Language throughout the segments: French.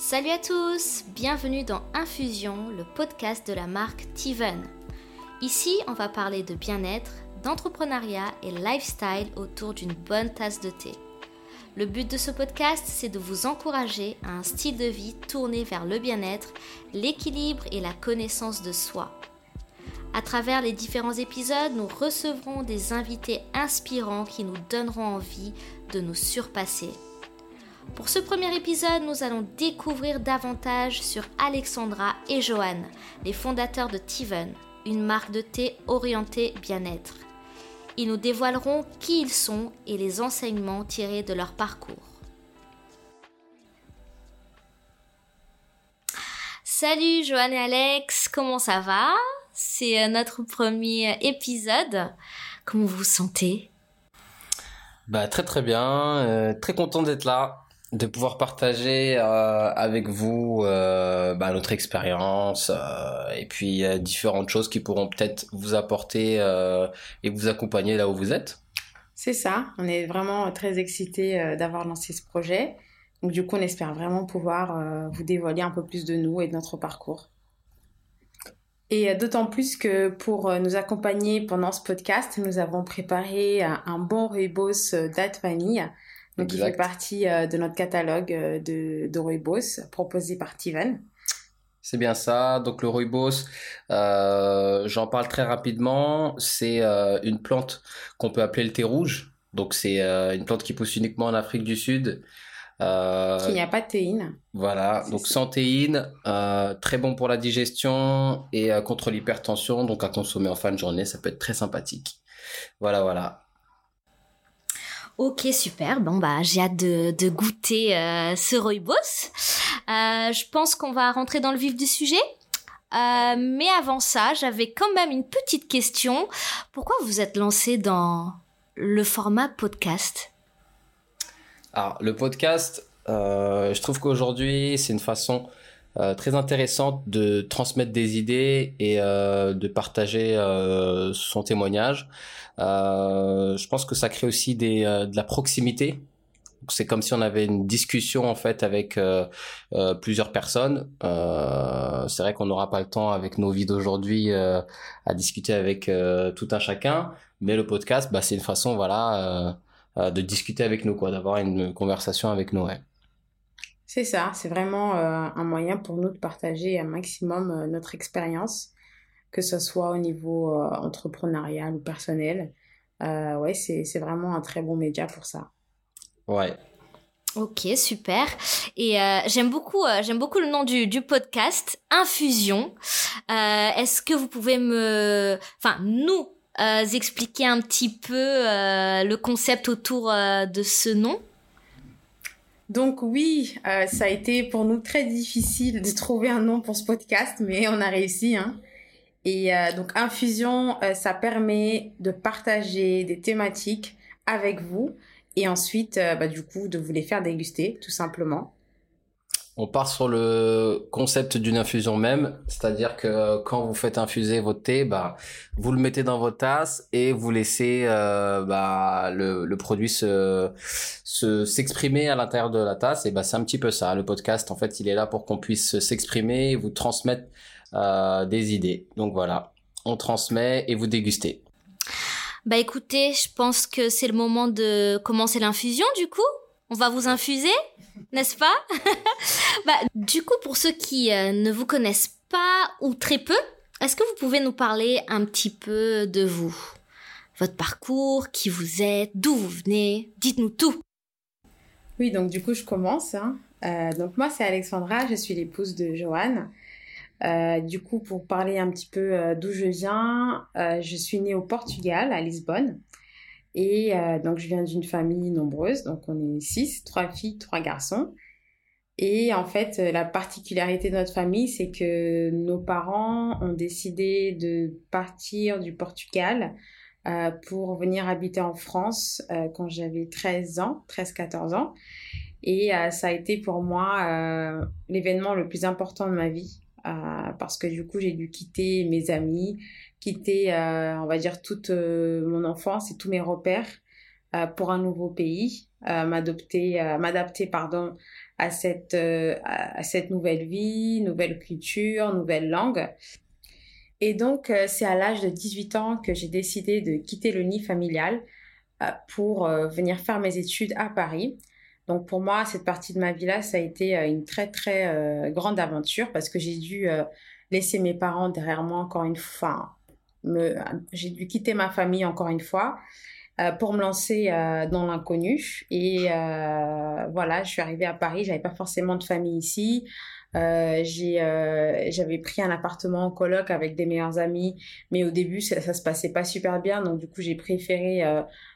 Salut à tous, bienvenue dans Infusion, le podcast de la marque Tiven. Ici, on va parler de bien-être, d'entrepreneuriat et lifestyle autour d'une bonne tasse de thé. Le but de ce podcast, c'est de vous encourager à un style de vie tourné vers le bien-être, l'équilibre et la connaissance de soi. À travers les différents épisodes, nous recevrons des invités inspirants qui nous donneront envie de nous surpasser. Pour ce premier épisode, nous allons découvrir davantage sur Alexandra et Johan, les fondateurs de Tiven, une marque de thé orientée bien-être. Ils nous dévoileront qui ils sont et les enseignements tirés de leur parcours. Salut Johan et Alex, comment ça va? C'est euh, notre premier épisode. Comment vous vous sentez? Bah très très bien, euh, très content d'être là de pouvoir partager euh, avec vous euh, bah, notre expérience euh, et puis différentes choses qui pourront peut-être vous apporter et vous accompagner là où vous êtes. C'est ça, on est vraiment très excités d'avoir lancé ce projet. Donc du coup, on espère vraiment pouvoir vous dévoiler un peu plus de nous et de notre parcours. Et d'autant plus que pour nous accompagner pendant ce podcast, nous avons préparé un bon rooibos date donc, il fait partie euh, de notre catalogue euh, de, de rooibos proposé par Tiven. C'est bien ça. Donc le rooibos, euh, j'en parle très rapidement. C'est une plante qu'on peut appeler le thé rouge. Donc c'est une plante qui pousse uniquement en Afrique du Sud. Euh, qui n'y a pas de théine. Voilà, donc sans théine, très bon pour la digestion et contre l'hypertension, donc à consommer en fin de journée, ça peut être très sympathique. Voilà, voilà. Ok, super. Bon, bah, j'ai hâte de, goûter euh, ce rooibos. Euh, je pense qu'on va rentrer dans le vif du sujet. Euh, mais avant ça, j'avais quand même une petite question. Pourquoi vous êtes lancé dans le format podcast? Alors, le podcast, je trouve qu'aujourd'hui, c'est une façon très intéressante de transmettre des idées et de partager son témoignage. Euh, je pense que ça crée aussi des, euh, de la proximité. C'est comme si on avait une discussion en fait avec euh, plusieurs personnes. c'est vrai qu'on n'aura pas le temps avec nos vies d'aujourd'hui à discuter avec tout un chacun, mais le podcast, bah, c'est une façon voilà de discuter avec nous, quoi, d'avoir une conversation avec nous. Ouais. C'est ça, c'est vraiment un moyen pour nous de partager un maximum notre expérience que ce soit au niveau euh, entrepreneurial ou personnel. Euh, ouais, c'est vraiment un très bon média pour ça. Ouais. Ok, super. Et euh, j'aime beaucoup, j'aime beaucoup le nom du, du podcast, Infusion. Est-ce que vous pouvez me, enfin, nous expliquer un petit peu le concept autour de ce nom? Donc oui, ça a été pour nous très difficile de trouver un nom pour ce podcast, mais on a réussi. Hein. Et euh, donc, Infusion, euh, ça permet de partager des thématiques avec vous et ensuite, euh, bah, du coup, de vous les faire déguster, tout simplement. On part sur le concept d'une infusion même, c'est-à-dire que quand vous faites infuser votre thé, bah, vous le mettez dans votre tasse et vous laissez bah, le, le, produit se s'exprimer à l'intérieur de la tasse. Et bah, c'est un petit peu ça. Le podcast, en fait, il est là pour qu'on puisse s'exprimer, vous transmettre euh, des idées. Donc voilà, on transmet et vous dégustez. Bah écoutez, je pense que c'est le moment de commencer l'infusion du coup. On va vous infuser, n'est-ce pas? Bah du coup pour ceux qui euh, ne vous connaissent pas ou très peu, est-ce que vous pouvez nous parler un petit peu de vous? Votre parcours, qui vous êtes, d'où vous venez? Dites-nous tout. Oui, donc du coup je commence. Hein. Euh, donc moi c'est Alexandra, je suis l'épouse de Joanne. Euh, du coup, pour parler un petit peu d'où je viens, je suis née au Portugal, à Lisbonne. Et donc, je viens d'une famille nombreuse. Donc, on est six, trois filles, trois garçons. Et en fait, la particularité de notre famille, c'est que nos parents ont décidé de partir du Portugal pour venir habiter en France quand j'avais 13 ans, 13-14 ans. Et ça a été pour moi l'événement le plus important de ma vie euh, parce que du coup j'ai dû quitter mes amis, quitter euh, on va dire toute euh, mon enfance et tous mes repères pour un nouveau pays, m'adopter, m'adapter pardon à cette, à cette nouvelle vie, nouvelle culture, nouvelle langue. Et donc, c'est à l'âge de 18 ans que j'ai décidé de quitter le nid familial pour venir faire mes études à Paris. Donc pour moi, cette partie de ma vie-là, ça a été une très très grande aventure parce que j'ai dû laisser mes parents derrière moi encore une fois. J'ai dû quitter ma famille encore une fois euh, pour me lancer euh, dans l'inconnu. Et euh, voilà, je suis arrivée à Paris. J'avais pas forcément de famille ici. j'avais pris un appartement en coloc avec des meilleurs amis, mais au début ça, ça se passait pas super bien. Donc du coup j'ai préféré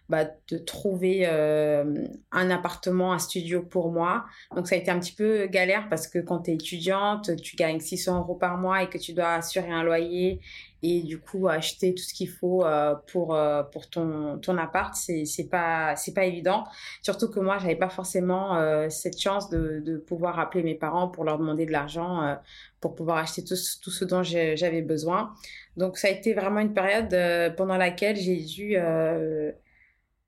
bah, de trouver un appartement, un studio pour moi. Donc ça a été un petit peu galère parce que quand tu es étudiante, tu gagnes 600 euros par mois et que tu dois assurer un loyer et du coup acheter tout ce qu'il faut euh, pour euh, pour ton ton appart, c'est c'est pas c'est pas évident. Surtout que moi j'avais pas forcément cette chance de de pouvoir appeler mes parents pour leur demander de l'argent pour pouvoir acheter tout, tout ce dont j'avais besoin. Donc ça a été vraiment une période pendant laquelle j'ai dû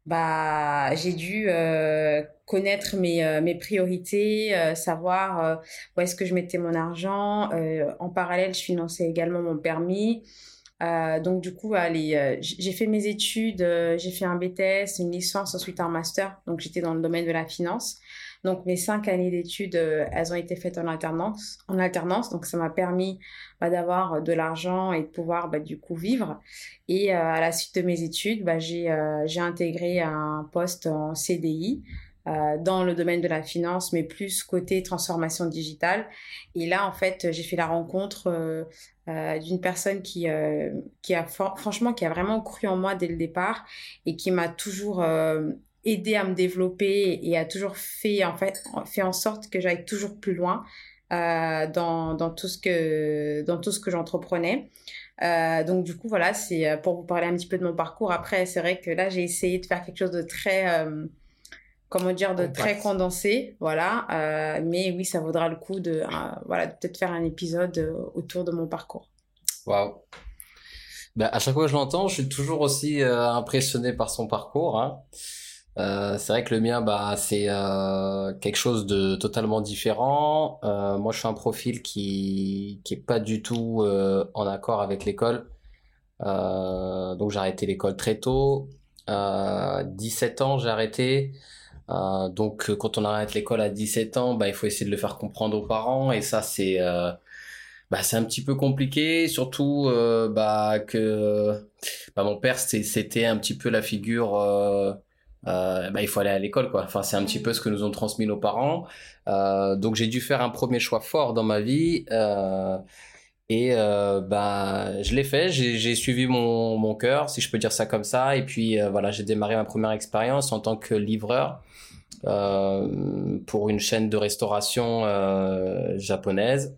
bah j'ai dû euh, connaître mes, euh, mes priorités, euh, savoir où est-ce que je mettais mon argent. en parallèle, je finançais également mon permis. donc du coup, allez, j'ai fait mes études, j'ai fait un BTS, une licence, ensuite un master. Donc j'étais dans le domaine de la finance. Donc mes cinq années d'études, euh, elles ont été faites en alternance. En alternance, donc ça m'a permis bah, d'avoir de l'argent et de pouvoir bah, du coup vivre. Et euh, à la suite de mes études, bah, j'ai euh, j'ai intégré un poste en CDI. dans le domaine de la finance, mais plus côté transformation digitale. Et là, en fait, j'ai fait la rencontre d'une personne qui, qui a franchement, qui a vraiment cru en moi dès le départ et qui m'a toujours aidé à me développer et a toujours fait en fait fait en sorte que j'aille toujours plus loin euh, dans, dans, tout ce que dans tout ce que j'entreprenais. Euh, donc du coup voilà c'est euh, pour vous parler un petit peu de mon parcours. Après c'est vrai que là j'ai essayé de faire quelque chose de très comment dire de très condensé voilà mais oui ça vaudra le coup de voilà peut-être faire un épisode autour de mon parcours. Waouh. Ben, à chaque fois que je l'entends, je suis toujours aussi impressionné par son parcours. Hein. Euh, c'est vrai que le mien, bah, c'est euh, quelque chose de totalement différent. Euh, moi, je suis un profil qui qui est pas du tout euh, en accord avec l'école. Donc, j'ai arrêté l'école très tôt. 17 ans, j'ai arrêté. donc, quand on arrête l'école à 17 ans, bah, il faut essayer de le faire comprendre aux parents. Et ça, c'est bah, c'est un petit peu compliqué, surtout bah, que bah, mon père, c'était un petit peu la figure euh, bah, il faut aller à l'école quoi. Enfin c'est un petit peu ce que nous ont transmis nos parents. Euh, donc j'ai dû faire un premier choix fort dans ma vie. Euh, et euh, bah, je l'ai fait, j'ai suivi mon, cœur, si je peux dire ça comme ça. Et puis euh, voilà, j'ai démarré ma première expérience en tant que livreur euh, pour une chaîne de restauration japonaise.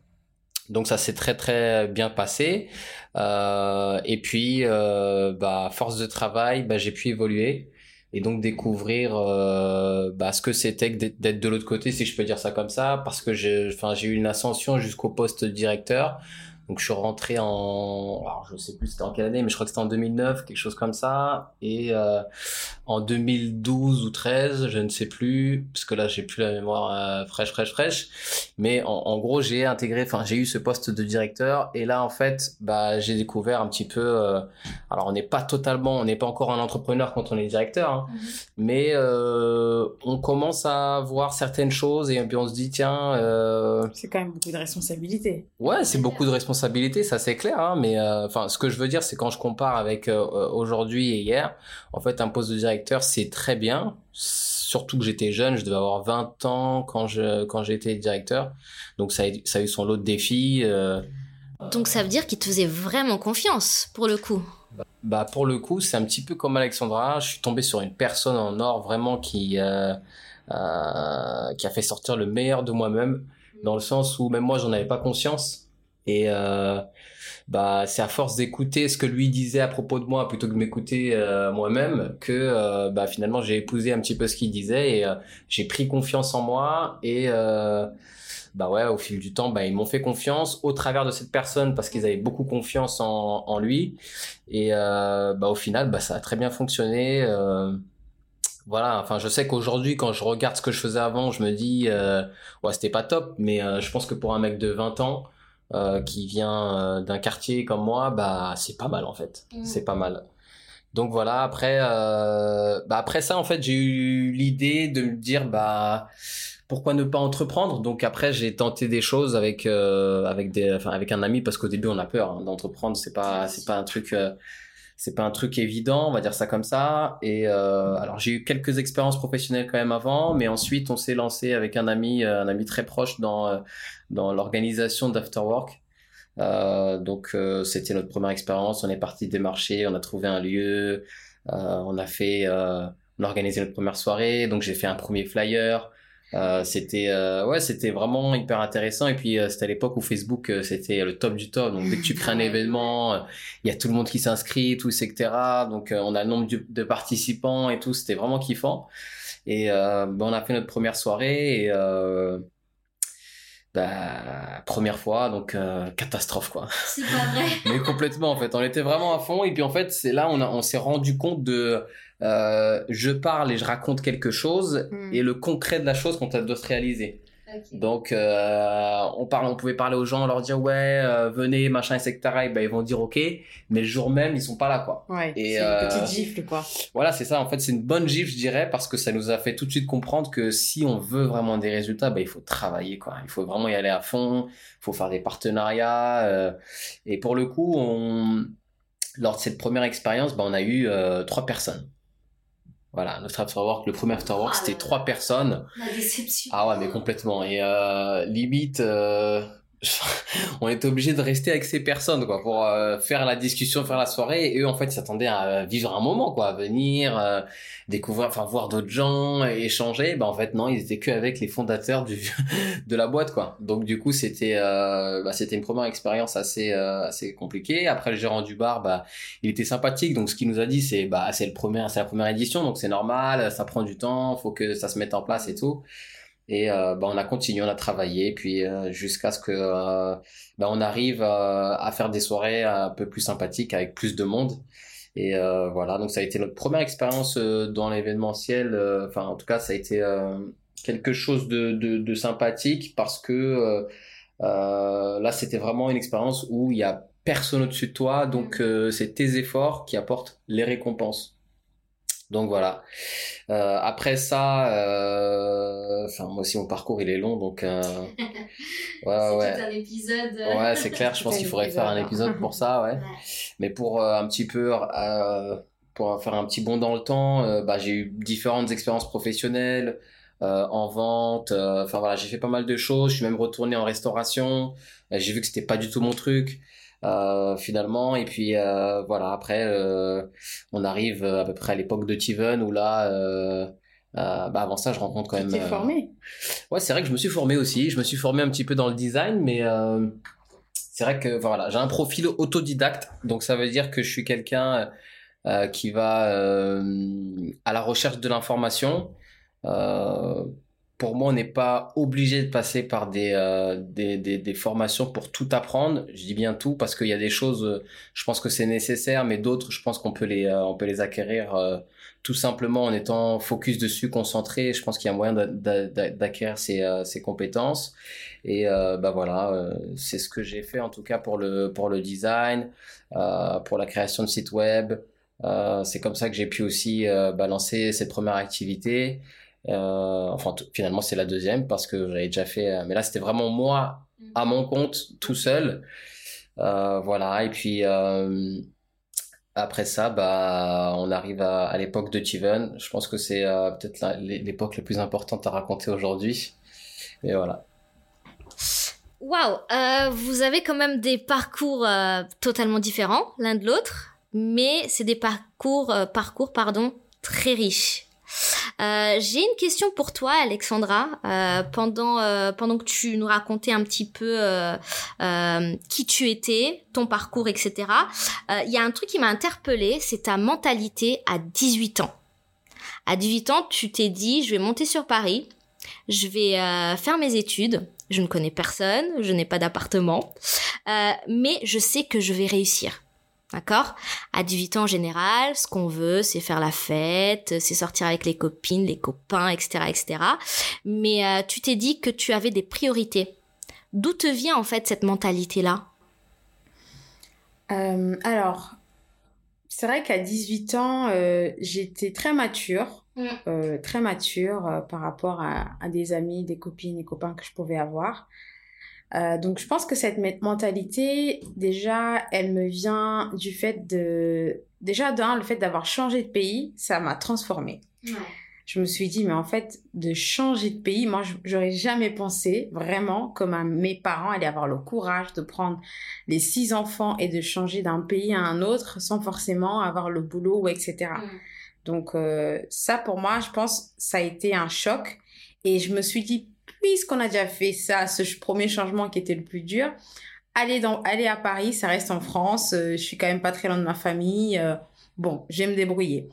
Donc ça s'est très très bien passé. et puis, bah, force de travail, bah, j'ai pu évoluer et donc découvrir euh, bah, ce que c'était d'être de l'autre côté, si je peux dire ça comme ça, parce que j'ai, eu une ascension jusqu'au poste de directeur. Donc je suis rentré en, alors je sais plus c'était en quelle année, mais je crois que c'était en 2009, quelque chose comme ça. Et euh, en 2012 ou 13, je ne sais plus, parce que là j'ai plus la mémoire euh, fraîche, fraîche, fraîche. Mais en, en gros j'ai intégré, enfin j'ai eu ce poste de directeur. Et là en fait, bah j'ai découvert un petit peu. Euh, alors on n'est pas totalement, on n'est pas encore un entrepreneur quand on est directeur, hein, mhm. mais on commence à voir certaines choses et puis on se dit tiens. c'est quand même beaucoup de responsabilités. Ouais, c'est beaucoup de responsabilités responsabilité, ça c'est clair. Hein, mais euh, enfin, ce que je veux dire, c'est quand je compare avec euh, aujourd'hui et hier, en fait, un poste de directeur, c'est très bien. Surtout que j'étais jeune, je devais avoir 20 ans quand je quand été directeur. Donc ça a, ça a eu son lot de défis. Euh. Donc ça veut dire qu'il te faisait vraiment confiance pour le coup. Bah pour le coup, c'est un petit peu comme Alexandra. Je suis tombé sur une personne en or vraiment qui euh, qui a fait sortir le meilleur de moi-même dans le sens où même moi j'en avais pas conscience et euh, bah, c'est à force d'écouter ce que lui disait à propos de moi plutôt que m'écouter euh, moi-même que euh, bah, finalement j'ai épousé un petit peu ce qu'il disait et j'ai pris confiance en moi et bah ouais au fil du temps bah ils m'ont fait confiance au travers de cette personne parce qu'ils avaient beaucoup confiance en, en lui. Et bah au final bah ça a très bien fonctionné voilà, enfin, je sais qu'aujourd'hui, quand je regarde ce que je faisais avant, je me dis, euh, ouais, c'était pas top, mais euh, je pense que pour un mec de 20 ans, euh, qui vient euh, d'un quartier comme moi, bah, c'est pas mal, en fait. Mm. C'est pas mal. Donc voilà, après, euh, bah, après ça, en fait, j'ai eu l'idée de me dire, bah, pourquoi ne pas entreprendre? Donc après, j'ai tenté des choses avec, euh, avec des, enfin, avec un ami, parce qu'au début, on a peur, hein, d'entreprendre, c'est pas, c'est pas un truc, euh, c'est pas un truc évident, on va dire ça comme ça. Et euh, alors j'ai eu quelques expériences professionnelles quand même avant, mais ensuite on s'est lancé avec un ami, un ami très proche dans euh, dans l'organisation d'Afterwork. Euh, donc euh, c'était notre première expérience. On est parti démarcher, on a trouvé un lieu, euh, on a fait, euh, on a organisé notre première soirée. Donc j'ai fait un premier flyer. Euh, c'était euh, ouais, c'était vraiment hyper intéressant. Et puis euh, c'était à l'époque où Facebook euh, c'était le top du top. Donc dès que tu crées un événement, il y a tout le monde qui s'inscrit, tout, etc. Donc euh, on a le nombre de, de participants et tout. C'était vraiment kiffant. Et euh, ben, on a fait notre première soirée et euh, bah, première fois, donc euh, catastrophe quoi. C'est pas vrai. Mais complètement en fait, on était vraiment à fond et puis en fait c'est là on a on s'est rendu compte de euh, je parle et je raconte quelque chose Mm. et le concret de la chose quand elle doit se réaliser. Donc euh, on parle, on pouvait parler aux gens, leur dire ouais euh, venez machin etc. Et ben ils vont dire ok, mais le jour même ils sont pas là quoi. Ouais, Et, c'est euh, une petite gifle, quoi. Voilà, c'est ça. En fait, c'est une bonne gifle, je dirais, parce que ça nous a fait tout de suite comprendre que si on veut vraiment des résultats, bah, il faut travailler, quoi. Il faut vraiment y aller à fond. Il faut faire des partenariats. et pour le coup, on, lors de cette première expérience, bah, on a eu trois personnes. Voilà, notre afterwork, le premier afterwork, Ah c'était trois personnes. La déception. Ah ouais, mais complètement. Et euh, limite, euh, on était obligé de rester avec ces personnes quoi pour euh, faire la discussion, faire la soirée. Et eux, en fait, s'attendaient à vivre un moment, quoi, à venir euh, découvrir, enfin voir d'autres gens, échanger. Bah en fait, non, ils étaient que avec les fondateurs du de la boîte, quoi. Donc du coup, c'était euh, bah, c'était une première expérience assez euh, assez compliquée. Après, le gérant du bar, bah il était sympathique. Donc ce qu'il nous a dit, c'est bah c'est le premier, c'est la première édition, donc c'est normal, ça prend du temps, faut que ça se mette en place et tout. Et euh, bah, on a continué, on a travaillé, puis euh, jusqu'à ce que euh, bah, on arrive euh, à faire des soirées un peu plus sympathiques avec plus de monde. Et euh, voilà, donc ça a été notre première expérience euh, dans l'événementiel. euh, Enfin, en tout cas, ça a été euh, quelque chose de, de, de sympathique parce que euh, euh, là, c'était vraiment une expérience où il y a personne au-dessus de toi, donc euh, c'est tes efforts qui apportent les récompenses. Donc voilà. Euh, après ça, euh, enfin moi aussi mon parcours il est long, donc euh, ouais c'est ouais. un épisode. Ouais, c'est clair, je pense qu'il faudrait faire un épisode, pour ça, ouais. Ouais. Mais pour un petit peu, pour faire un petit bond dans le temps, bah, j'ai eu différentes expériences professionnelles en vente. Enfin voilà, j'ai fait pas mal de choses. Je suis même retourné en restauration. J'ai vu que c'était pas du tout mon truc euh, finalement. Et puis euh, voilà, après, euh, on arrive à peu près à l'époque de Tiven où là. Bah avant ça, je rencontre quand Tu même. t'es euh, formé. Ouais, c'est vrai que je me suis formé aussi. Je me suis formé un petit peu dans le design, mais c'est vrai que voilà, j'ai un profil autodidacte, donc ça veut dire que je suis quelqu'un qui va à la recherche de l'information. Pour moi, on n'est pas obligé de passer par des, euh, des, des, des formations pour tout apprendre. Je dis bien tout parce qu'il y a des choses, euh, je pense que c'est nécessaire, mais d'autres, je pense qu'on peut les, euh, on peut les acquérir euh, tout simplement en étant focus dessus, concentré. Je pense qu'il y a moyen d'a- d'a- d'a- d'acquérir ces, euh, ces compétences. Et euh, bah voilà, c'est ce que j'ai fait en tout cas pour le, pour le design, pour la création de sites web. C'est comme ça que j'ai pu aussi euh, bah, lancer cette première activité. Euh, enfin, finalement, c'est la deuxième parce que j'avais déjà fait. euh, mais là, c'était vraiment moi à mon compte, tout seul. Euh, voilà. Et puis après ça, bah, on arrive à, l'époque de Tiven. Je pense que c'est peut-être l'époque la plus importante à raconter aujourd'hui. Et voilà. Waouh, vous avez quand même des parcours totalement différents l'un de l'autre, mais c'est des parcours, parcours pardon, très riches. Euh, J'ai une question pour toi, Alexandra. Euh, pendant euh, pendant que tu nous racontais un petit peu euh, euh, qui tu étais, ton parcours, etc. Il y a un truc qui m'a interpellée, c'est ta mentalité à 18 ans. À 18 ans, tu t'es dit, je vais monter sur Paris, je vais faire mes études. Je ne connais personne, je n'ai pas d'appartement, mais je sais que je vais réussir. D'accord? À 18 ans en général, ce qu'on veut, c'est faire la fête, c'est sortir avec les copines, les copains, etc., etc. Mais euh, tu t'es dit que tu avais des priorités. D'où te vient en fait cette mentalité-là? Euh, Alors, c'est vrai qu'à 18 ans, euh, j'étais très mature, mm. très mature par rapport à, à, des amis, des copines et copains que je pouvais avoir. Euh, donc je pense que cette mentalité, déjà, elle me vient du fait de... Déjà, d'un, le fait d'avoir changé de pays, ça m'a transformée. Je me suis dit, mais en fait, de changer de pays, moi, j'aurais jamais pensé vraiment que mes parents allaient avoir le courage de prendre les six enfants et de changer d'un pays à un autre sans forcément avoir le boulot ou etc. Donc euh, ça, pour moi, je pense, ça a été un choc. Et je me suis dit, puisqu'on a déjà fait ça, ce premier changement qui était le plus dur, aller, dans, aller à Paris, ça reste en France, euh, je suis quand même pas très loin de ma famille, euh, bon, je vais me débrouiller.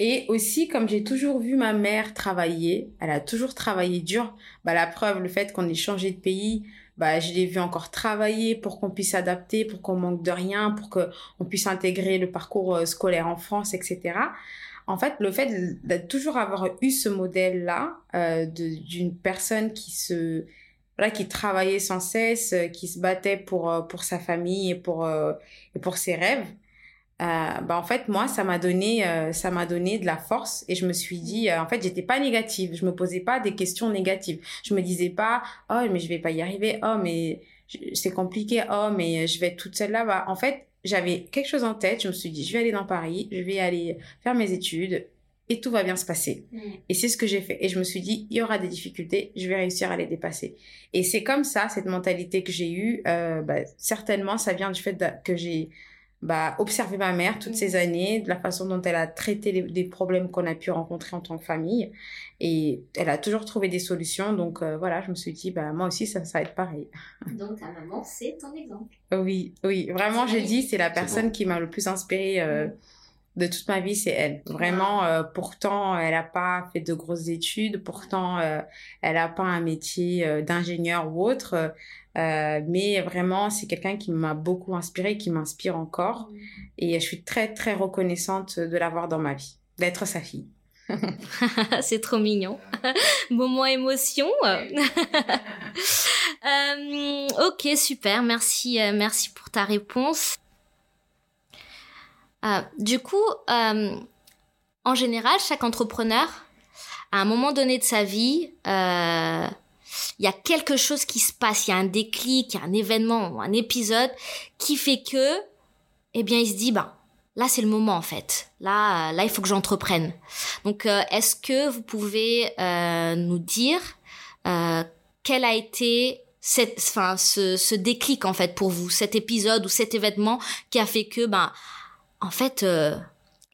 Et aussi, comme j'ai toujours vu ma mère travailler, elle a toujours travaillé dur, bah, la preuve, le fait qu'on ait changé de pays, bah, je l'ai vu encore travailler pour qu'on puisse s'adapter, pour qu'on manque de rien, pour qu'on puisse intégrer le parcours euh, scolaire en France, etc en fait, le fait de, toujours avoir eu ce modèle-là euh, d'une personne qui se voilà, qui travaillait sans cesse, euh, qui se battait pour euh, pour sa famille et pour et pour ses rêves, bah en fait moi ça m'a donné ça m'a donné de la force et je me suis dit en fait j'étais pas négative, je me posais pas des questions négatives, je me disais pas oh mais je vais pas y arriver, oh mais c'est compliqué, oh mais je vais être toute seule là, bas en fait j'avais quelque chose en tête, je me suis dit, je vais aller dans Paris, je vais aller faire mes études et tout va bien se passer. Mm. Et c'est ce que j'ai fait. Et je me suis dit, il y aura des difficultés, je vais réussir à les dépasser. Et c'est comme ça, cette mentalité que j'ai eue, euh, bah, certainement, ça vient du fait que j'ai bah, observé ma mère toutes mm. ces années, de la façon dont elle a traité les, des problèmes qu'on a pu rencontrer en tant que famille. Et elle a toujours trouvé des solutions. Donc euh, voilà, je me suis dit, bah, moi aussi, ça, ça va être pareil. Donc ta maman, c'est ton exemple. Oui, oui. Vraiment, j'ai dit, c'est la personne qui m'a le plus inspirée. Euh, mm. de toute ma vie, c'est elle. Vraiment, euh, pourtant, elle n'a pas fait de grosses études, pourtant, elle n'a pas un métier d'ingénieur ou autre. Euh, mais vraiment, c'est quelqu'un qui m'a beaucoup inspiré, qui m'inspire encore. Mm. Et je suis très, très reconnaissante de l'avoir dans ma vie, d'être sa fille. c'est trop mignon. Moment émotion. Euh, ok, super. Merci, euh, merci pour ta réponse. du coup, en général, chaque entrepreneur, à un moment donné de sa vie, il y a quelque chose qui se passe, il y a un déclic, il y a un événement, un épisode qui fait que, eh bien, il se dit, ben, là, c'est le moment, en fait. Là, là, il faut que j'entreprenne. Donc, euh, est-ce que vous pouvez euh, nous dire euh, quel a été cette, enfin, ce, ce déclic, en fait, pour vous, cet épisode ou cet événement qui a fait que, ben, en fait,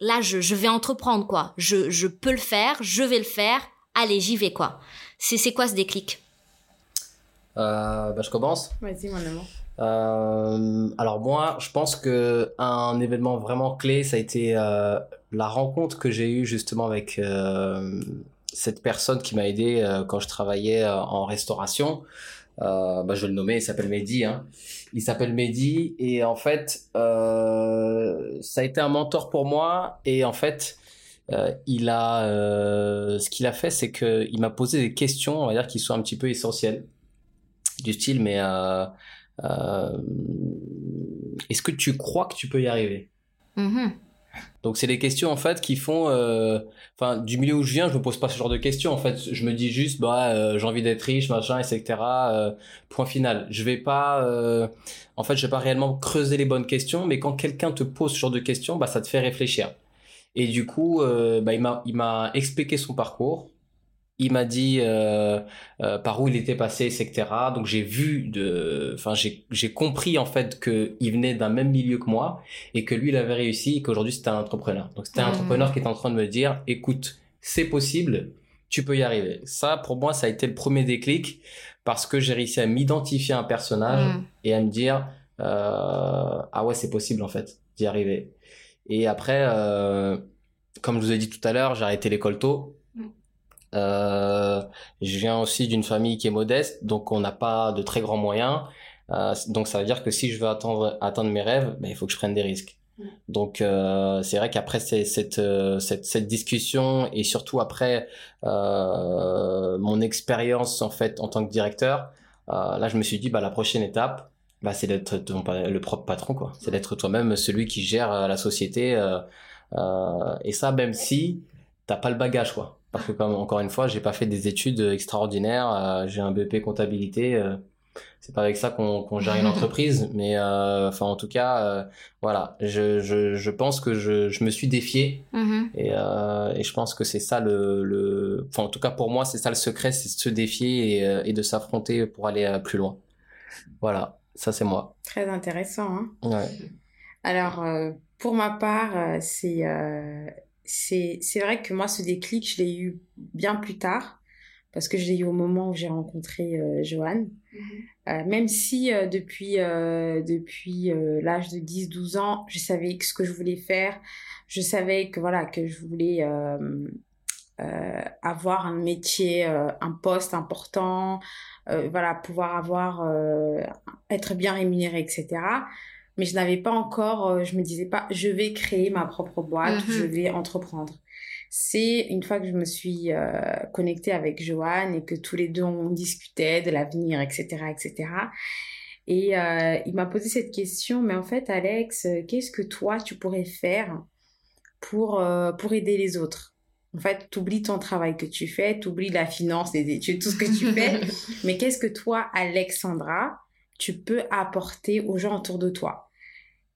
là, je, je vais entreprendre, quoi. Je, je peux le faire, je vais le faire. Allez, j'y vais, quoi. C'est, c'est quoi ce déclic? Euh, bah, je commence. Vas-y, mon amour. Euh, alors moi, je pense que un événement vraiment clé, ça a été euh, la rencontre que j'ai eue justement avec euh, cette personne qui m'a aidé euh, quand je travaillais euh, en restauration. bah, je vais le nommer, il s'appelle Mehdi. Hein. Il s'appelle Mehdi et en fait, ça a été un mentor pour moi et en fait, il a, ce qu'il a fait, c'est qu'il m'a posé des questions, on va dire, qui sont un petit peu essentielles du style, mais euh, euh, est-ce que tu crois que tu peux y arriver? Mm-hmm. Donc c'est des questions en fait qui font, euh, enfin du milieu où je viens, je me pose pas ce genre de questions. En fait, je me dis juste, bah j'ai envie d'être riche, machin, etc. point final. Je vais pas, en fait, je vais pas réellement creuser les bonnes questions, mais quand quelqu'un te pose ce genre de questions, bah ça te fait réfléchir. Et du coup, bah il m'a, il m'a expliqué son parcours il m'a dit euh, euh, par où il était passé, etc. Donc j'ai vu de, enfin j'ai j'ai compris en fait que il venait d'un même milieu que moi et que lui il avait réussi et qu'aujourd'hui c'était un entrepreneur. Donc c'était un mmh. entrepreneur qui est en train de me dire, écoute, c'est possible, tu peux y arriver. Ça pour moi ça a été le premier déclic parce que j'ai réussi à m'identifier à un personnage mmh. et à me dire euh, ah ouais c'est possible en fait d'y arriver. Et après, comme je vous ai dit tout à l'heure, j'ai arrêté l'école tôt euh, je viens aussi d'une famille qui est modeste, donc on n'a pas de très grands moyens. Euh, donc ça veut dire que si je veux attendre, atteindre mes rêves, ben, il faut que je prenne des risques. Donc euh, c'est vrai qu'après cette, cette, cette discussion et surtout après mon expérience en fait en tant que directeur, là je me suis dit bah la prochaine étape bah, c'est d'être le propre patron quoi, c'est d'être toi-même celui qui gère la société et ça même si t'as pas le bagage quoi. Parce que comme encore une fois j'ai pas fait des études extraordinaires, j'ai un BP comptabilité c'est pas avec ça qu'on gère une entreprise, mais euh, enfin en tout cas, euh, voilà, je, je, je, pense que je, je me suis défié mm-hmm. et, euh, et je pense que c'est ça le, le, enfin en tout cas pour moi c'est ça le secret, c'est de se défier et, euh, et de s'affronter pour aller euh, plus loin. Voilà, ça c'est moi. Très intéressant. Hein ouais. Alors pour ma part, c'est c'est c'est vrai que moi ce déclic je l'ai eu bien plus tard parce que je l'ai eu au moment où j'ai rencontré euh, Joanne. Mhm. Euh, même si euh, depuis, depuis l'âge de 10-12 ans, je savais ce que je voulais faire, je savais que voilà que je voulais avoir un métier, un poste important, voilà pouvoir avoir être bien rémunéré, etc. Mais je n'avais pas encore, je me disais pas, je vais créer ma propre boîte, je mhm. vais entreprendre c'est une fois que je me suis euh, connectée avec Joanne et que tous les deux on discutait de l'avenir, etc., etc. Et euh, il m'a posé cette question, mais en fait, Alex, qu'est-ce que toi tu pourrais faire pour euh, pour aider les autres? En fait, tu oublies ton travail que tu fais, tu oublies la finance, les études, tout ce que tu fais, mais qu'est-ce que toi, Alexandra, tu peux apporter aux gens autour de toi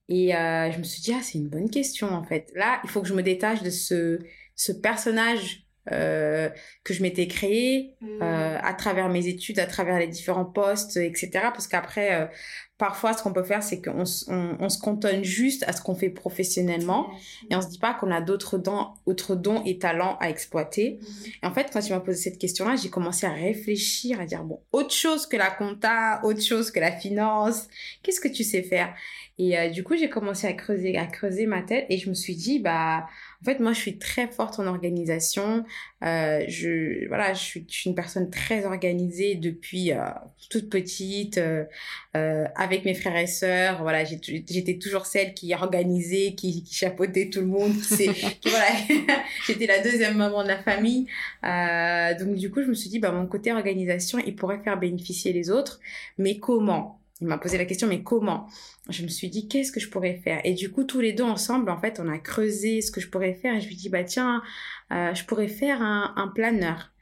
Et euh, je me suis dit, ah, c'est une bonne question en fait. Là, il faut que je me détache de ce ce personnage euh, que je m'étais créé mmh. euh, à travers mes études, à travers les différents postes, etc. Parce qu'après, euh, parfois, ce qu'on peut faire, c'est qu'on on, on, se cantonne juste à ce qu'on fait professionnellement et on se dit pas qu'on a d'autres dons, autres dons et talents à exploiter. Mmh. Et en fait, quand tu m'as posé cette question-là, j'ai commencé à réfléchir, à dire bon, autre chose que la compta, autre chose que la finance, qu'est-ce que tu sais faire? Et euh, du coup, j'ai commencé à creuser, à creuser ma tête et je me suis dit bah en fait, moi, je suis très forte en organisation. Euh, je, voilà, je suis, je suis, une personne très organisée depuis euh, toute petite, euh, euh avec mes frères et sœurs. Voilà, j'étais toujours celle qui organisait, qui, qui chapeautait tout le monde. Qui, qui voilà, j'étais la deuxième maman de la famille. Euh, donc, du coup, je me suis dit, bah, mon côté organisation, il pourrait faire bénéficier les autres. Mais comment? Il m'a posé la question, mais comment? Je me suis dit, qu'est-ce que je pourrais faire? Et du coup, tous les deux ensemble, en fait, on a creusé ce que je pourrais faire. Et je lui dis, bah tiens, euh, je pourrais faire un, planeur.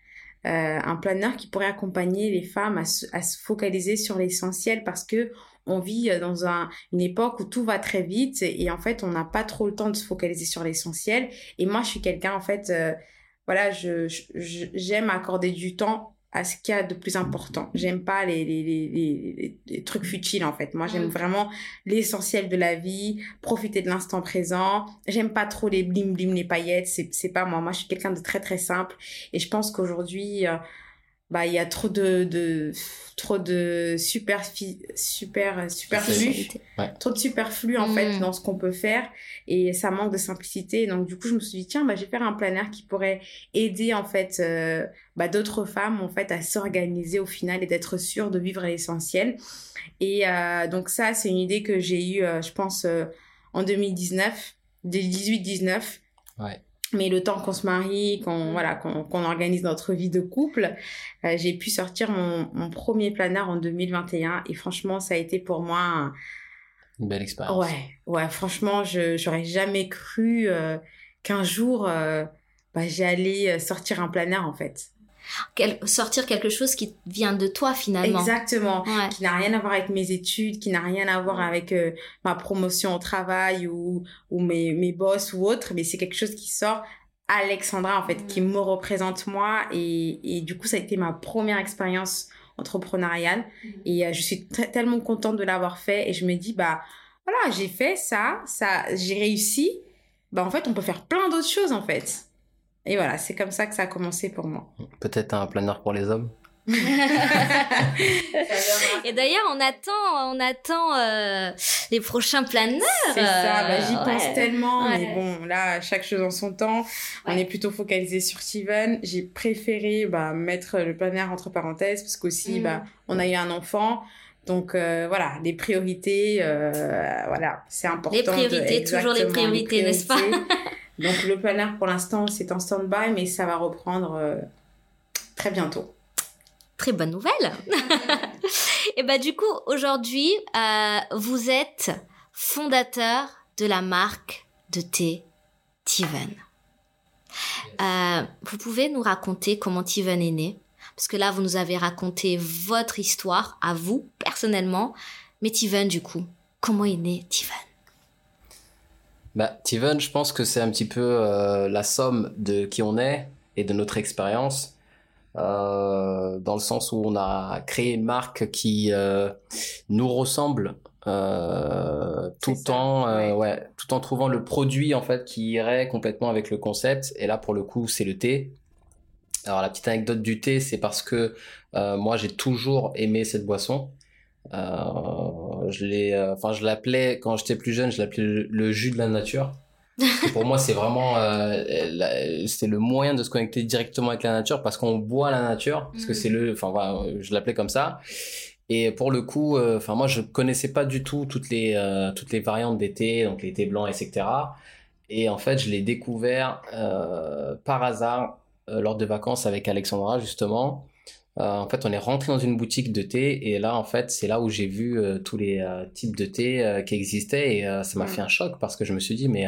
Euh, un planeur qui pourrait accompagner les femmes à se, focaliser sur l'essentiel parce que on vit dans un, une époque où tout va très vite et, en fait on n'a pas trop le temps de se focaliser sur l'essentiel et moi je suis quelqu'un en fait euh, voilà je j'aime accorder du temps à ce qu'il y a de plus important. J'aime pas les, les, les, les, trucs futiles en fait. Moi, j'aime mm. vraiment l'essentiel de la vie, profiter de l'instant présent. J'aime pas trop les blim blim, les paillettes. C'est c'est pas moi. Moi, je suis quelqu'un de très très simple et je pense qu'aujourd'hui euh, bah il y a trop de, de trop de super super superflu. Trop de superflu en fait mm. dans ce qu'on peut faire. Et ça manque de simplicité. Donc du coup je me suis dit tiens bah je vais faire un planner qui pourrait aider en fait euh, bah, d'autres femmes en fait à s'organiser au final et d'être sûres de vivre l'essentiel. Et euh, donc ça c'est une idée que j'ai eue euh, je pense euh, en 2019 18 19 ouais mais le temps qu'on se marie, qu'on voilà, qu'on organise notre vie de couple, euh, j'ai pu sortir mon, mon, premier planeur en 2021 et franchement, ça a été pour moi une belle expérience. Ouais, ouais, franchement, je j'aurais jamais cru euh, qu'un jour euh, bah, j'allais sortir un planeur en fait sortir quelque chose qui vient de toi finalement. Exactement, qui n'a rien à voir avec mes études, qui n'a rien à voir avec euh, ma promotion au travail ou, ou mes, mes boss ou autre, mais c'est quelque chose qui sort Alexandra en fait, qui me représente moi. Et, et du coup ça a été ma première expérience entrepreneuriale. Et euh, je suis tellement contente de l'avoir fait et je me dis bah voilà j'ai fait ça, ça j'ai réussi, bah en fait on peut faire plein d'autres choses en fait. Et voilà, c'est comme ça que ça a commencé pour moi. Peut-être un planeur pour les hommes et d'ailleurs, on attend, on attend euh, les prochains planeurs. C'est ça, bah, j'y euh, pense tellement. Mais bon, là, chaque chose en son temps. On est plutôt focalisé sur Steven. J'ai préféré bah, mettre le planeur entre parenthèses parce qu'aussi, mm. bah, on a eu un enfant Donc voilà, les priorités, voilà, c'est important. Les priorités, toujours les priorités, n'est-ce pas Donc le planner pour l'instant c'est en stand-by, mais ça va reprendre très bientôt. Très bonne nouvelle. Et bah du coup aujourd'hui vous êtes fondateur de la marque de thé Tiven. Euh, vous pouvez nous raconter comment Tiven est né? Parce que là, vous nous avez raconté votre histoire à vous, personnellement. Mais Tiven, du coup, comment est né Tiven? Bah, Tiven, je pense que c'est un petit peu euh, la somme de qui on est et de notre expérience. Euh, dans le sens où on a créé une marque qui nous ressemble euh, tout en euh, ouais. tout en trouvant le produit en fait qui irait complètement avec le concept et là pour le coup c'est le thé alors la petite anecdote du thé c'est parce que euh, moi j'ai toujours aimé cette boisson je l'ai enfin je l'appelais quand j'étais plus jeune je l'appelais le, jus de la nature pour moi c'est vraiment c'est le moyen de se connecter directement avec la nature parce qu'on boit la nature parce que c'est mm. le enfin voilà je l'appelais comme ça et pour le coup, euh, enfin moi je connaissais pas du tout toutes les euh, toutes les variantes d'été, donc les thés blancs, etc. Et en fait, je l'ai découvert euh, par hasard lors de vacances avec Alexandra justement. En fait, on est rentré dans une boutique de thé et là, en fait, c'est là où j'ai vu tous les types de thé qui existaient et ça m'a fait un choc parce que je me suis dit mais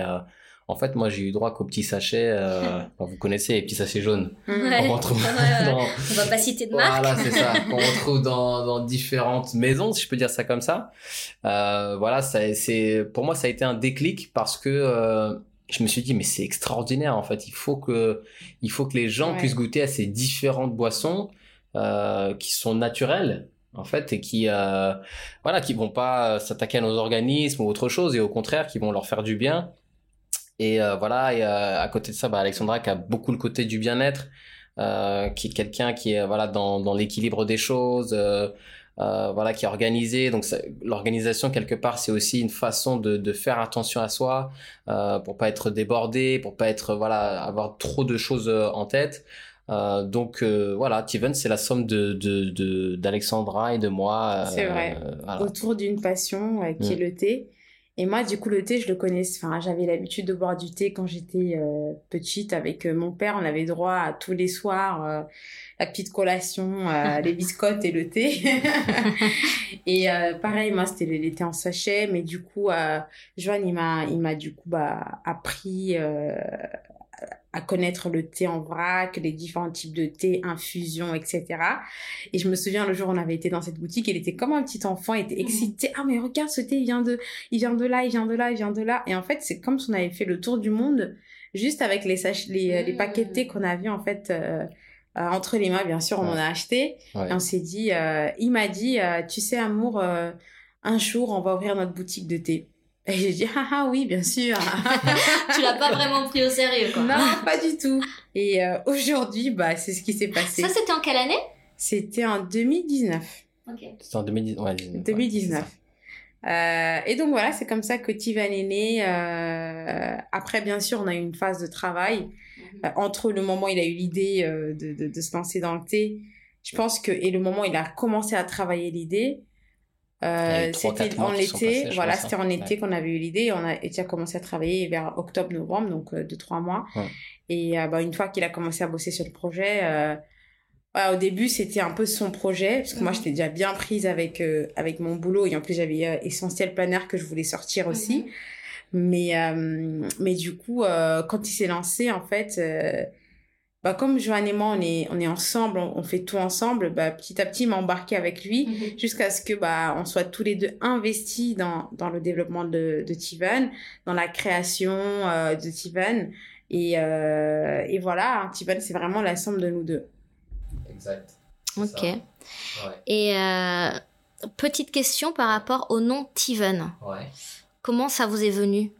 en fait, moi, j'ai eu droit qu'aux petits sachets. Euh, vous connaissez les petits sachets jaunes. On retrouve dans... On va pas citer de marque. Voilà, c'est ça. On retrouve dans, dans différentes maisons, si je peux dire ça comme ça. Euh, voilà, ça, c'est pour moi, ça a été un déclic parce que euh, je me suis dit, mais c'est extraordinaire. En fait, il faut que, il faut que les gens puissent goûter à ces différentes boissons euh, qui sont naturelles en fait et qui euh, voilà qui vont pas s'attaquer à nos organismes ou autre chose et au contraire qui vont leur faire du bien et euh, voilà, et euh, à côté de ça, bah, Alexandra qui a beaucoup le côté du bien-être, qui est quelqu'un qui est voilà dans, dans l'équilibre des choses, voilà, qui est organisé. Donc l'organisation quelque part, c'est aussi une façon de, de, faire attention à soi, pour pas être débordé, pour pas être voilà avoir trop de choses en tête. Euh, donc voilà, Tiven, c'est la somme de d'Alexandra de, et de moi. c'est vrai. Autour d'une passion qui est mm. le thé. Et moi, du coup, le thé, je le connais. Enfin, j'avais l'habitude de boire du thé quand j'étais euh, petite avec euh, mon père. On avait droit à tous les soirs euh, la petite collation, les biscottes et le thé. et pareil, moi, c'était le, thé en sachet. Mais du coup, Joanne, il m'a, il m'a du coup bah, appris à connaître le thé en vrac, les différents types de thé, infusion, etc. Et je me souviens le jour où on avait été dans cette boutique, il était comme un petit enfant, il était mmh. excité. Ah mais regarde ce thé, il vient de, il vient de là, il vient de là, il vient de là. Et en fait, c'est comme si on avait fait le tour du monde juste avec les les, les paquets de thé mmh. qu'on avait en fait. Euh, euh, entre les mains, bien sûr, on en a acheté. Et on s'est dit, euh, il m'a dit, tu sais, amour, un jour, on va ouvrir notre boutique de thé. Et j'ai dit, ah ah oui, bien sûr. tu l'as pas vraiment pris au sérieux, quoi. Non, pas du tout. Et euh, aujourd'hui, bah, c'est ce qui s'est passé. Ça, c'était en quelle année? C'était en 2019. Ok. C'était en 2019. Ouais, 2019. Euh, et donc voilà, c'est comme ça que Tivan est né. Euh, après, bien sûr, on a eu une phase de travail. Mhm. Euh, entre le moment où il a eu l'idée euh, de, de, de, se lancer dans le thé, je pense que, et le moment où il a commencé à travailler l'idée, euh, c'était en été, voilà, c'était en été qu'on avait eu l'idée. On a été à commencé à travailler vers octobre-novembre, donc euh, deux trois mois. Et euh, bah, une fois qu'il a commencé à bosser sur le projet, euh, au début c'était un peu son projet parce que moi mhm. j'étais déjà bien prise avec avec mon boulot et en plus j'avais essentiel planner que je voulais sortir aussi. Mhm. Mais mais du coup, quand il s'est lancé, en fait bah, comme Joanne et moi, on est, on est ensemble, on, fait tout ensemble, bah, petit à petit, il m'a embarqué avec lui mhm. jusqu'à ce que bah, on soit tous les deux investis dans, dans le développement de, de Tiven, dans la création euh, de Tiven. Et, euh, et voilà, hein, Tiven, c'est vraiment la somme de nous deux. Exact. Ok. Et euh, petite question par rapport au nom Tiven. Ouais. Comment ça vous est venu?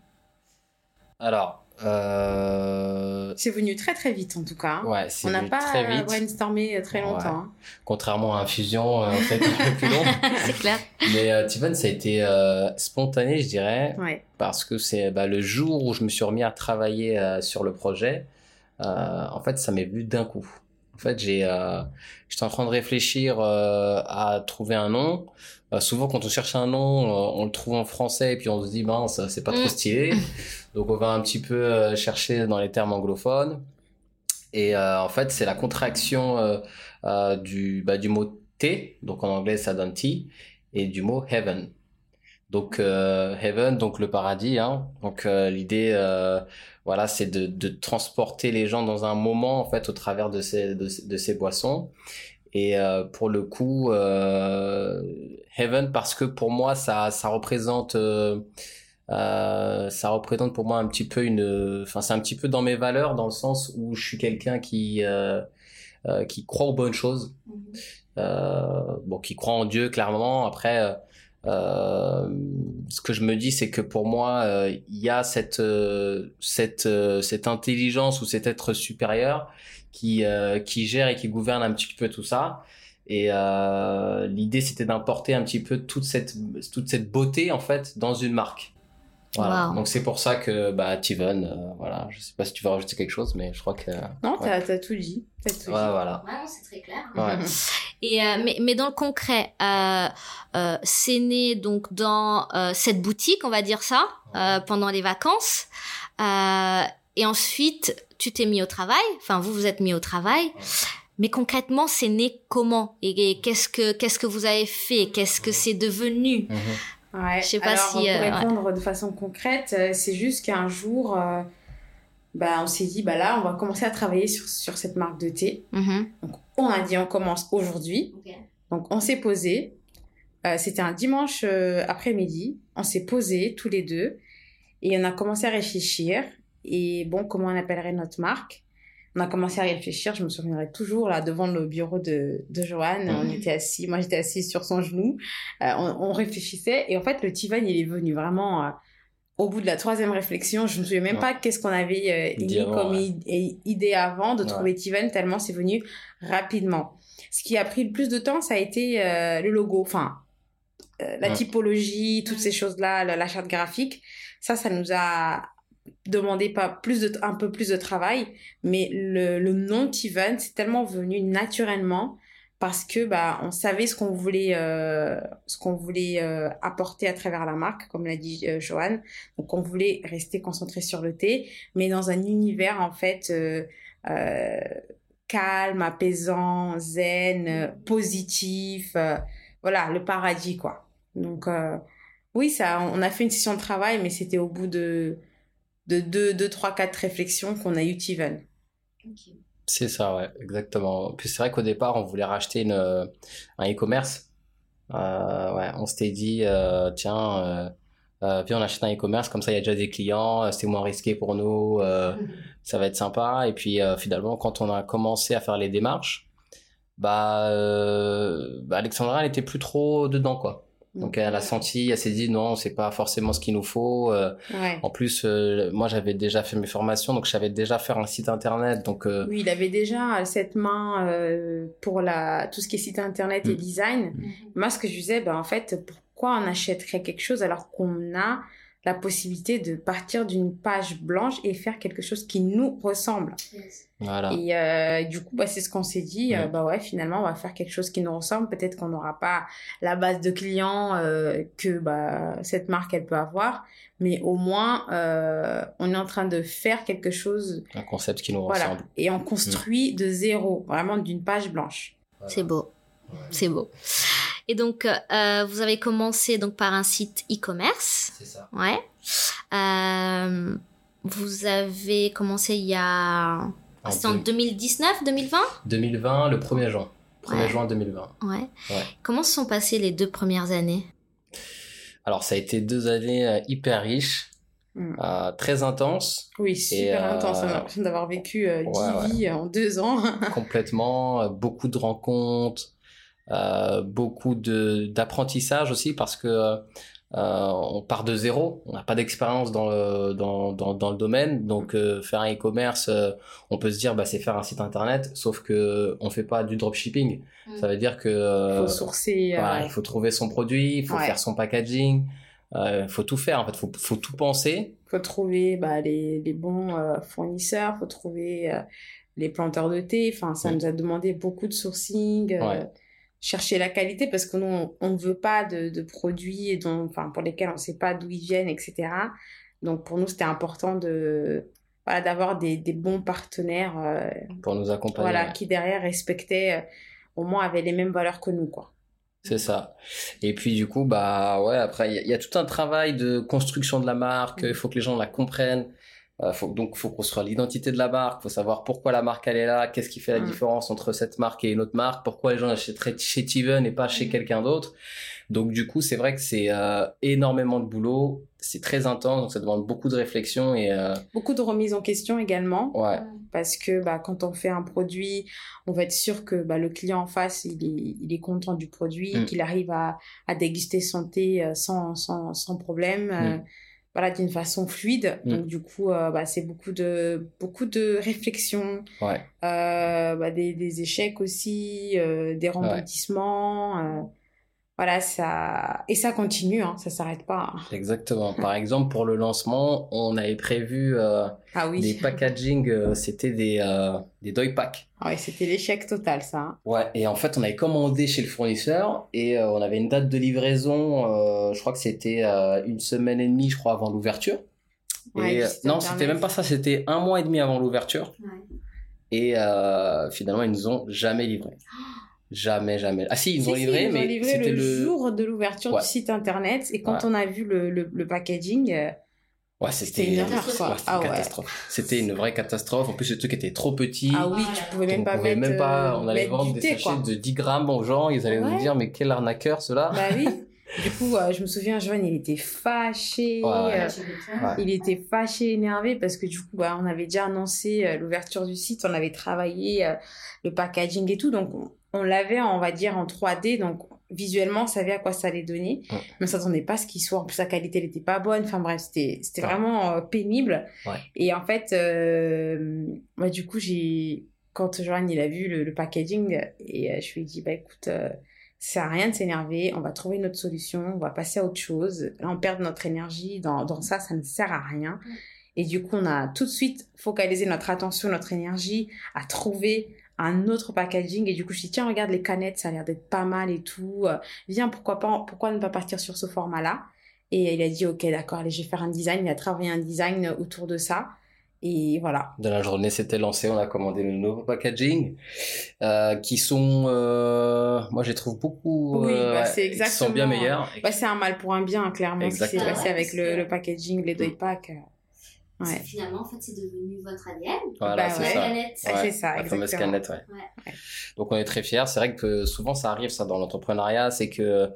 Alors, euh... C'est venu très très vite en tout cas. Ouais, On n'a pas très vite. brainstormé très longtemps. Hein. Contrairement à Infusion, euh, en fait, un peu plus long. c'est clair. Mais euh, Tiven, ça a été euh, spontané, je dirais. Ouais. Parce que c'est bah, le jour où je me suis remis à travailler euh, sur le projet. en fait, ça m'est venu d'un coup. En fait, j'ai, euh, j'étais en train de réfléchir euh, à trouver un nom. Euh, souvent, quand on cherche un nom, euh, on le trouve en français et puis on se dit, ben, ça, c'est pas trop Mm. stylé. Donc, on va un petit peu euh, chercher dans les termes anglophones. Et euh, en fait, c'est la contraction euh, du, bah, du mot T, donc en anglais ça donne T, et du mot heaven. Donc heaven, donc le paradis. Hein. Donc l'idée, voilà, c'est de, de transporter les gens dans un moment en fait au travers de ces de, ces- boissons. Et pour le coup, heaven parce que pour moi ça ça représente euh, ça représente pour moi un petit peu une, enfin c'est un petit peu dans mes valeurs dans le sens où je suis quelqu'un qui euh, euh, qui croit aux bonnes choses, euh, bon qui croit en Dieu clairement. Après, euh, ce que je me dis c'est que pour moi il y a cette cette cette intelligence ou cet être supérieur qui euh, qui gère et qui gouverne un petit peu tout ça. Et euh, l'idée c'était d'importer un petit peu toute cette toute cette beauté en fait dans une marque. Voilà. Wow. Donc c'est pour ça que bah Tiven, euh, voilà, je sais pas si tu veux rajouter quelque chose, mais je crois que Non, ouais. t'as t'as tout dit. T'as tout dit. Ouais, voilà. Ouais, c'est très clair. Ouais. Et euh, mais, mais dans le concret, euh, euh, c'est né donc dans euh, cette boutique, on va dire ça, euh, pendant les vacances. Euh, et ensuite, tu t'es mis au travail. Enfin, vous vous êtes mis au travail. Mais concrètement, c'est né comment? Et, et qu'est-ce que qu'est-ce que vous avez fait? Qu'est-ce que c'est devenu? Mhm. Ouais. Je sais pas Alors, si, Pour euh, ouais. répondre de façon concrète, euh, c'est juste qu'un jour, euh, bah, on s'est dit, bah là, on va commencer à travailler sur, sur cette marque de thé. Mhm. Donc, on a dit, on commence aujourd'hui. Donc, on s'est posé. Euh, C'était un dimanche euh, après-midi. On s'est posé tous les deux et on a commencé à réfléchir. Et bon, comment on appellerait notre marque? On a commencé à réfléchir. Je me souviendrai toujours là devant le bureau de, de Joanne. On Mhm. était assis. Moi, j'étais assise sur son genou. Euh, on, on réfléchissait et en fait, le Tivan, il est venu vraiment. euh, au bout de la troisième réflexion, je me souviens même Ouais. pas qu'est-ce qu'on avait euh, Dit comme ouais. idée avant de Ouais. trouver Tivan tellement c'est venu rapidement. Ce qui a pris le plus de temps, ça a été euh, le logo, enfin euh, la Ouais. typologie, toutes ces choses-là, la, la charte graphique. Ça, ça nous a demandé pas plus de, un peu plus de travail, mais le, le nom Tivan, c'est tellement venu naturellement parce que bah on savait ce qu'on voulait euh, ce qu'on voulait euh, apporter à travers la marque comme l'a dit euh, donc on voulait rester concentré sur le thé mais dans un univers en fait euh, calme apaisant zen positif voilà le paradis quoi. Donc oui ça on a fait une session de travail mais c'était au bout de de deux, deux, trois, quatre réflexions qu'on a eu Tiven. C'est ça, ouais, exactement. Puis c'est vrai qu'au départ, on voulait racheter une, euh, un e-commerce. Euh, ouais, on s'était dit, euh, tiens, euh, euh, puis on achète un e-commerce, comme ça il y a déjà des clients, c'est moins risqué pour nous, euh, ça va être sympa. Et puis euh, finalement, quand on a commencé à faire les démarches, bah, euh, bah Alexandra, elle était plus trop dedans, quoi. Donc elle a senti, elle s'est dit non, c'est pas forcément ce qu'il nous faut. Euh, Ouais. en plus, euh, moi j'avais déjà fait mes formations, donc je savais déjà faire un site internet, donc euh, Oui, il avait déjà cette main euh, pour la, tout ce qui est site internet et Mm. design. Moi, ce que je disais, ben, en fait, pourquoi on achèterait quelque chose alors qu'on a la possibilité de partir d'une page blanche et faire quelque chose qui nous ressemble voilà. Et euh, du coup, bah, c'est ce qu'on s'est dit. euh, bah ouais, finalement, on va faire quelque chose qui nous ressemble. Peut-être qu'on n'aura pas la base de clients euh, que bah, cette marque elle peut avoir, mais au moins, euh, on est en train de faire quelque chose. Un concept qui nous Voilà. ressemble. Et on construit de zéro, vraiment d'une page blanche. C'est beau. C'est beau. Et donc, euh, vous avez commencé donc par un site e-commerce. C'est ça. Ouais. Euh, vous avez commencé il y a... C'était en deux- 2019, 2020 2020, le 1er juin. 1er Ouais. juin 2020. Ouais. Ouais. Comment se sont passées les deux premières années? Alors ça a été deux années euh, hyper riches, Mm. euh, très intenses, Oui, super euh, intense. On a l'impression d'avoir vécu euh, dix ouais, ouais. vies en deux ans. complètement, beaucoup de rencontres, beaucoup de d'apprentissage aussi parce que euh, on part de zéro, on n'a pas d'expérience dans le dans, dans, dans le domaine, donc euh, faire un e-commerce, euh, on peut se dire bah c'est faire un site internet, sauf que on fait pas du dropshipping. Ça veut dire que Il euh, faut sourcer. euh, Voilà, il faut trouver son produit, il faut Ouais. faire son packaging, euh, il faut tout faire en fait, faut, faut tout penser. faut trouver bah, les, les bons euh, fournisseurs, faut trouver euh, les planteurs de thé. Enfin, ça nous a demandé beaucoup de sourcing, euh, chercher la qualité parce que nous, on ne veut pas de, de produits dont, enfin, pour lesquels on ne sait pas d'où ils viennent, etc. Donc, pour nous, c'était important de, voilà, d'avoir des, des, bons partenaires. Euh, pour nous accompagner. Voilà, qui derrière respectaient, euh, au moins avaient les mêmes valeurs que nous, quoi. C'est ça. Et puis du coup, bah ouais, après, il y, y, a tout un travail de construction de la marque, il faut que les gens la comprennent. Euh, faut, donc, faut construire l'identité de la marque, faut savoir pourquoi la marque elle est là, qu'est-ce qui fait la mm. différence entre cette marque et une autre marque, pourquoi les gens achèteraient chez Tiven et pas chez mm. quelqu'un d'autre. Donc, du coup, c'est vrai que c'est euh, énormément de boulot, c'est très intense, donc ça demande beaucoup de réflexion et euh... beaucoup de remise en question également. Ouais. Parce que bah, quand on fait un produit, on va être sûr que bah, le client en face, il est, il est content du produit, mm. qu'il arrive à, à déguster son thé euh, sans, sans, sans problème. Voilà d'une façon fluide mm. donc du coup euh, bah, c'est beaucoup de beaucoup de réflexion ouais. euh, bah, des, des, échecs aussi euh, des rebondissements. Euh, voilà ça et ça continue hein, ça s'arrête pas exactement par exemple pour le lancement on avait prévu euh, ah oui. des packaging c'était des des doy packs ah ouais, c'était l'échec total, ça. Hein. Ouais, et en fait, on avait commandé chez le fournisseur et euh, on avait une date de livraison, euh, je crois que c'était euh, une semaine et demie, je crois, avant l'ouverture. Ouais, non, c'était même pas ça, c'était un mois et demi avant l'ouverture. Ouais. Et finalement, ils nous ont jamais livré. Jamais, jamais. Ah si, ils nous si, ont livré, si, ils mais ont livré c'était le, le jour de l'ouverture Ouais. du site internet. Et quand Ouais. on a vu le, le, le packaging, euh, Ouais, c'était une quoi. ouais, c'était Ah une ouais. catastrophe. C'était une vraie catastrophe. En plus, le truc était trop petit. ah oui, tu pouvais même pas on pouvait mettre, même pas, euh, on allait vendre des thé, sachets quoi. de 10 grammes aux gens. Ils allaient nous dire, mais quel arnaqueur, ceux-là. Bah oui. Du coup, euh, je me souviens, Joanne, il était fâché. Ouais, euh. Ouais. Il était fâché, énervé parce que du coup, bah, on avait déjà annoncé euh, l'ouverture du site, on avait travaillé le packaging et tout, donc on, on l'avait, on va dire, en 3D, donc visuellement, on savait à quoi ça allait donner, Ouais. mais on s'attendait pas à ce qu'il soit. En plus, la qualité n'était pas bonne. Enfin bref, c'était c'était Ouais. vraiment euh, pénible. Ouais. Et en fait, euh, moi, du coup, j'ai quand Joanne il a vu le, le packaging et euh, je lui ai dit bah écoute. Euh, ça sert à rien de s'énerver, on va trouver une autre solution, on va passer à autre chose. Là, on perd notre énergie dans, dans ça, ça ne sert à rien. Et du coup, on a tout de suite focalisé notre attention, notre énergie à trouver un autre packaging. Et du coup, je dis, tiens, regarde les canettes, ça a l'air d'être pas mal et tout. Euh, Viens, pourquoi pas, pourquoi ne pas partir sur ce format-là? Et il a dit, ok, d'accord, allez, je vais faire un design. Il a travaillé un design autour de ça. Et voilà. de la journée s'était lancé, on a commandé le nouveau packaging, euh, qui sont, euh, moi je les trouve beaucoup, Oui, bah, c'est qui sont exactement- bien meilleurs. Bah, c'est un mal pour un bien, clairement, ce qui s'est Exactement. passé avec le, packaging, les doy packs. Ouais. Finalement, en fait, c'est devenu votre ADN. Voilà, Bah c'est ouais. ça. Canette. Ouais, c'est ça, la fameuse exactement. canette, ouais. Ouais. Donc on est très fiers. C'est vrai que souvent ça arrive ça dans l'entrepreneuriat, c'est que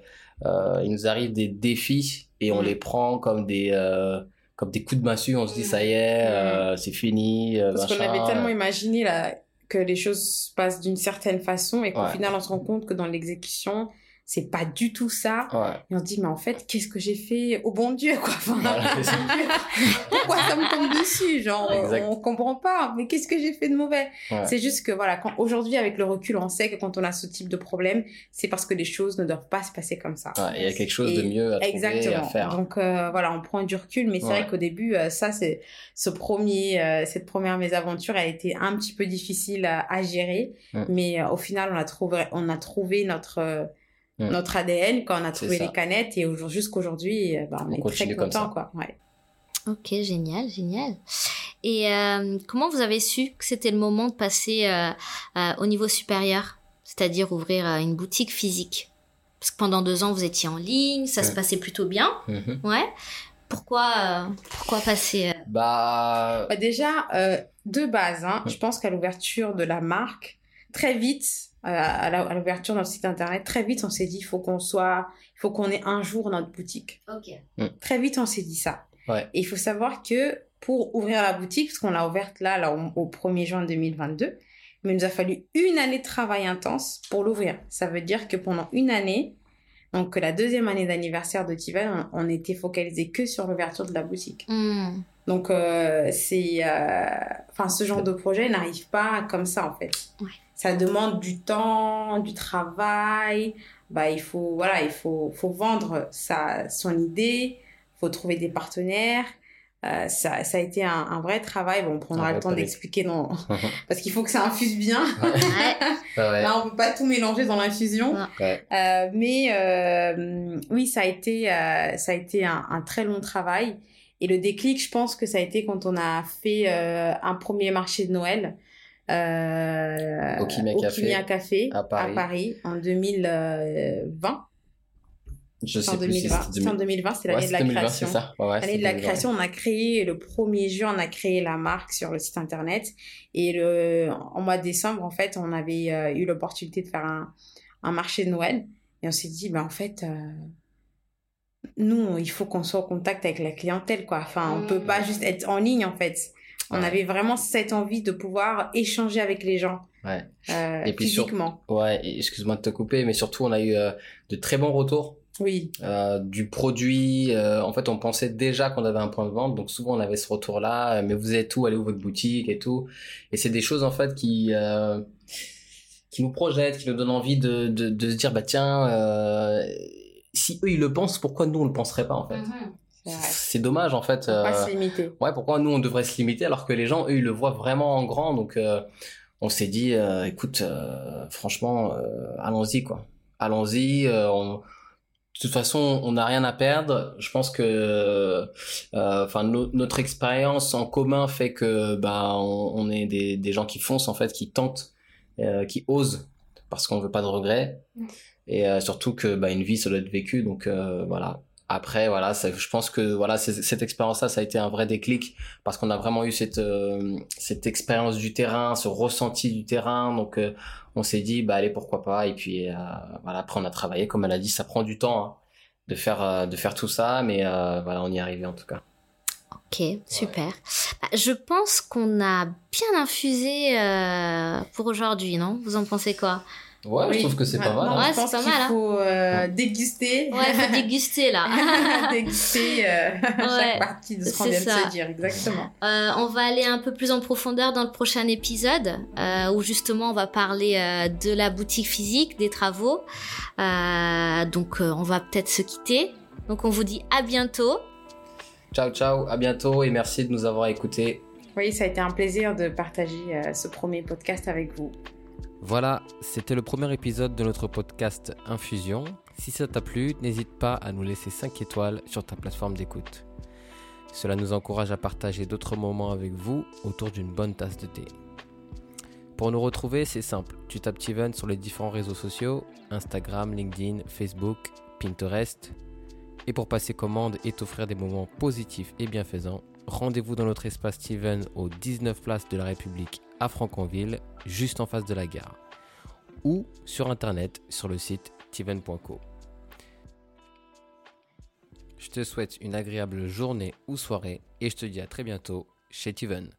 euh, il nous arrive des défis et on Mm. les prend comme des euh, comme des coups de massue. On se dit Mm. ça y est, Mm. euh, c'est fini. Parce qu'on avait tellement imaginé là, que les choses se passent d'une certaine façon et qu'au Ouais. final on se rend compte que dans l'exécution, c'est pas du tout ça. Ouais. Et on se dit, mais en fait, qu'est-ce que j'ai fait au bon Dieu, quoi? Enfin. Pourquoi ça me tombe dessus? Genre, euh, Exact. on comprend pas. Mais qu'est-ce que j'ai fait de mauvais? Ouais. C'est juste que, voilà, quand, aujourd'hui, avec le recul, on sait que quand on a ce type de problème, c'est parce que les choses ne doivent pas se passer comme ça. Il y a quelque chose de mieux à trouver et Exactement. à faire. Donc euh, voilà, on prend du recul, mais c'est vrai qu'au début, euh, ça c'est ce premier, euh, cette première mésaventure, elle a été un petit peu difficile à, à gérer, mais euh, au final, on a trouvé, on a trouvé notre Mm. notre ADN quand on a trouvé les canettes et aujourd'hui jusqu'aujourd'hui, euh, bah, on, On est très content quoi. Ouais. Ok, génial, génial. Et euh, comment vous avez su que c'était le moment de passer euh, euh, au niveau supérieur, c'est-à-dire ouvrir euh, une boutique physique? Parce que pendant deux ans, vous étiez en ligne, ça se passait plutôt bien, Mhm. ouais. Pourquoi, euh, pourquoi passer euh, Bah, Bah, déjà, euh, de base, hein, Mm. je pense qu'à l'ouverture de la marque, très vite, à l'ouverture de notre site internet, très vite, on s'est dit, il faut qu'on soit, il faut qu'on ait un jour notre boutique. Ok. Très vite, on s'est dit ça. Ouais. Et il faut savoir que pour ouvrir la boutique, parce qu'on l'a ouverte là, là au, au 1er juin 2022, mais il nous a fallu une année de travail intense pour l'ouvrir. Ça veut dire que pendant une année, donc la deuxième année d'anniversaire de Tiven, on, on était focalisé que sur l'ouverture de la boutique. Hmm. Donc euh, c'est, euh, enfin ce genre de projet n'arrive pas comme ça en fait. Ouais. Ça demande du temps, du travail. Bah il faut voilà, il faut faut vendre sa son idée, faut trouver des partenaires, Euh, ça, ça a été un, un vrai travail. Bon, on prendra le temps d'expliquer non, parce qu'il faut que ça infuse bien. Ouais. Là, on peut pas tout mélanger dans l'infusion. Euh, mais euh, oui, ça a été, euh, ça a été un, un, très long travail. Et le déclic, je pense que ça a été quand on a fait euh, un premier marché de Noël. Euh, au Kimia Café, Café à, Paris. à Paris en 2020. Je sais en 2020. C'était en 2020, c'est l'année de la création. l'année de la création, on a créé le 1er juin, on a créé la marque sur le site internet. Et le, en mois de décembre, en fait, on avait euh, eu l'opportunité de faire un, un, marché de Noël. Et on s'est dit, ben, en fait, euh, nous, il faut qu'on soit en contact avec la clientèle, quoi. Enfin, on peut pas mmh. juste être en ligne, en fait. On avait vraiment cette envie de pouvoir échanger avec les gens. Ouais. Euh, et puis physiquement. ouais, excuse-moi de te couper, mais surtout, on a eu de très bons retours oui. Euh, du produit. Euh, en fait, on pensait déjà qu'on avait un point de vente, donc souvent on avait ce retour-là. Euh, mais vous êtes où? Allez où votre boutique et tout? Et c'est des choses en fait qui euh, qui nous projettent, qui nous donnent envie de de, de se dire bah tiens, euh, si eux ils le pensent, pourquoi nous on le penserait pas en fait? C'est dommage en fait. Pourquoi se limiter? Ouais, pourquoi nous on devrait se limiter alors que les gens eux ils le voient vraiment en grand. Donc on s'est dit écoute, franchement, allons-y quoi. Allons-y. on de toute façon, on n'a rien à perdre. Je pense que, euh, enfin, notre expérience en commun fait que, bah, on, est des, des, gens qui foncent en fait, qui tentent, euh, qui osent, parce qu'on veut pas de regrets, et euh, surtout que, bah, une vie, ça doit être vécu. Donc voilà. Après, voilà, je pense que voilà, cette expérience-là, ça a été un vrai déclic parce qu'on a vraiment eu cette cette expérience du terrain, ce ressenti du terrain. Donc on s'est dit bah allez pourquoi pas? Et puis euh, voilà après on a travaillé. Comme elle a dit ça prend du temps hein, de faire euh, de faire tout ça. Mais euh, voilà on y est arrivé en tout cas. Ok super. Bah, je pense qu'on a bien infusé pour aujourd'hui non? Vous en pensez quoi? Ouais, je trouve que c'est pas mal. Hein. Ouais, c'est pas mal. Il faut euh, déguster. Ouais, il faut déguster là. déguster euh, chaque partie de ce qu'on vient de se dire, exactement. Euh, on va aller un peu plus en profondeur dans le prochain épisode euh, où justement on va parler euh, de la boutique physique, des travaux. donc on va peut-être se quitter. Donc on vous dit à bientôt. Ciao, ciao, à bientôt et merci de nous avoir écoutés. Oui, ça a été un plaisir de partager ce premier podcast avec vous. Voilà, c'était le premier épisode de notre podcast Infusion. Si ça t'a plu, n'hésite pas à nous laisser 5 étoiles sur ta plateforme d'écoute. Cela nous encourage à partager d'autres moments avec vous autour d'une bonne tasse de thé. Pour nous retrouver, c'est simple. Tu tapes Steven sur les différents réseaux sociaux, Instagram, LinkedIn, Facebook, Pinterest. Et pour passer commande et t'offrir des moments positifs et bienfaisants, rendez-vous dans notre espace Steven au 19 Place de la République à Franconville, juste en face de la gare, ou sur internet sur le site tiven.co. Je te souhaite une agréable journée ou soirée et je te dis à très bientôt chez Tiven.